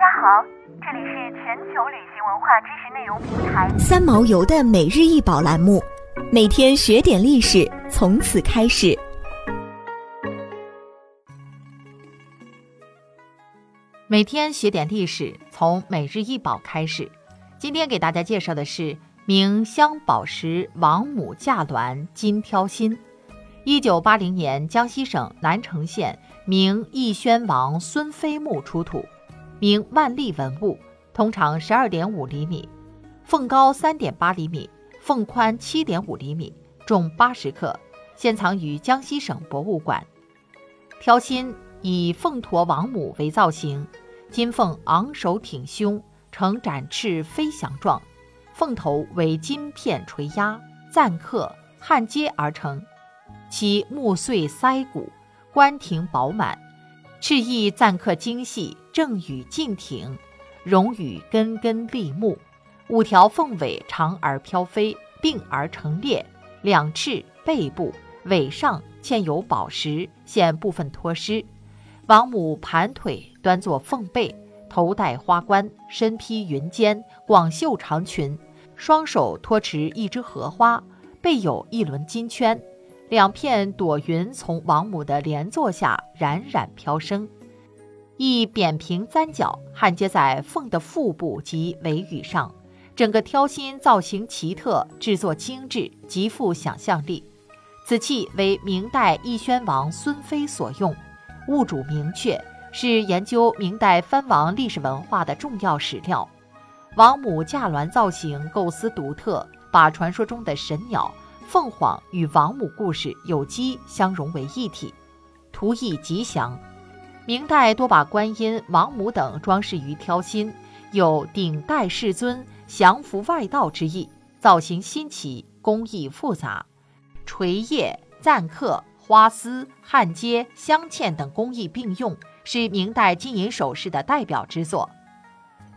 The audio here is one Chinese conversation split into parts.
家好，这里是全球旅行文化知识内容平台三毛游的每日一宝栏目，每天学点历史，从此开始。每天学点历史，从每日一宝开始。今天给大家介绍的是明镶宝石王母驾鸾金挑心。一九八零年，江西省南城县明义宣王孙妃墓出土。明万历文物，通长十二点五厘米，凤高三点八厘米，凤宽七点五厘米，重八十克，现藏于江西省博物馆。挑心以凤驼王母为造型，金凤昂首挺胸，呈展翅飞翔状，凤头为金片垂压，錾刻焊接而成，其目碎腮骨，冠挺饱满。翅翼錾刻精细，正羽劲挺，绒羽根根立木，五条凤尾长而飘飞，并而成列，两翅、背部、尾上嵌有宝石，现部分脱失。王母盘腿端坐凤背，头戴花冠，身披云肩，广袖长裙，双手托持一枝荷花，背有一轮金圈。两片朵云从王母的莲座下冉冉飘升，一扁平簪角焊接在凤的腹部及尾羽上，整个挑心造型奇特，制作精致，极富想象力。此器为明代义宣王孙妃所用，物主明确，是研究明代藩王历史文化的重要史料。王母驾鸾造型构思独特，把传说中的神鸟。凤凰与王母故事有机相融为一体，图意吉祥。明代多把观音、王母等装饰于挑心，有顶戴世尊、降服外道之意，造型新奇，工艺复杂，垂叶、錾刻、花丝、焊接、镶嵌等工艺并用，是明代金银首饰的代表之作。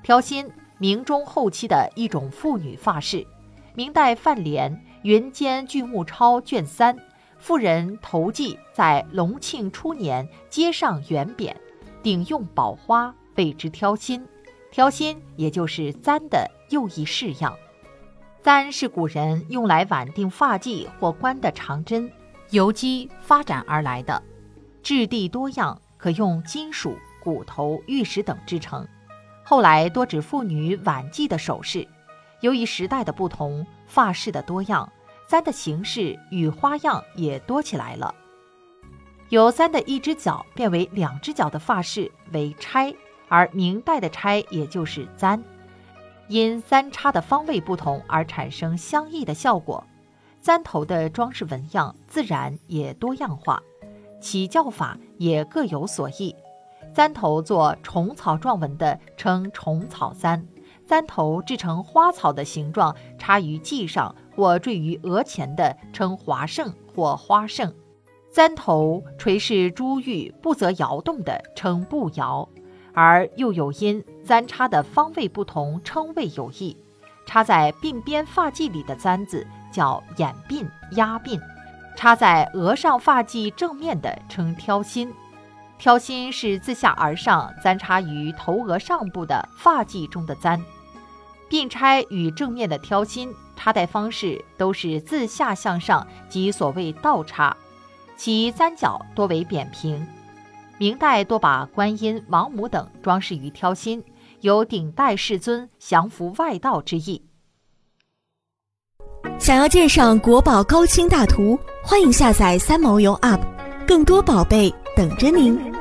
挑心，明中后期的一种妇女发饰，明代范濂。《云间巨木钞》卷三，妇人头髻在隆庆初年接上圆扁，顶用宝花，谓之挑心。挑心也就是簪的又一式样。簪是古人用来挽定发髻或冠的长针，由机发展而来的，质地多样，可用金属、骨头、玉石等制成。后来多指妇女挽髻的首饰。由于时代的不同，发饰的多样，簪的形式与花样也多起来了。由簪的一只脚变为两只脚的发饰为钗，而明代的钗也就是簪。因簪插的方位不同而产生相异的效果。簪头的装饰纹样自然也多样化，起叫法也各有所异。簪头做虫草状纹的称虫草簪。簪头制成花草的形状，插于髻上或坠于额前的，称华胜或花胜；簪头垂饰珠玉不则摇动的，称步摇。而又有因簪插的方位不同，称谓有异。插在鬓边发髻里的簪子叫掩鬓、压鬓；插在额上发髻正面的称挑心。挑心是自下而上簪插于头额上部的发髻中的簪。并钗与正面的挑心插戴方式都是自下向上，即所谓倒插，其三角多为扁平。明代多把观音、王母等装饰于挑心，有顶戴世尊、降服外道之意。想要鉴赏国宝高清大图，欢迎下载三毛游 App，更多宝贝等着您。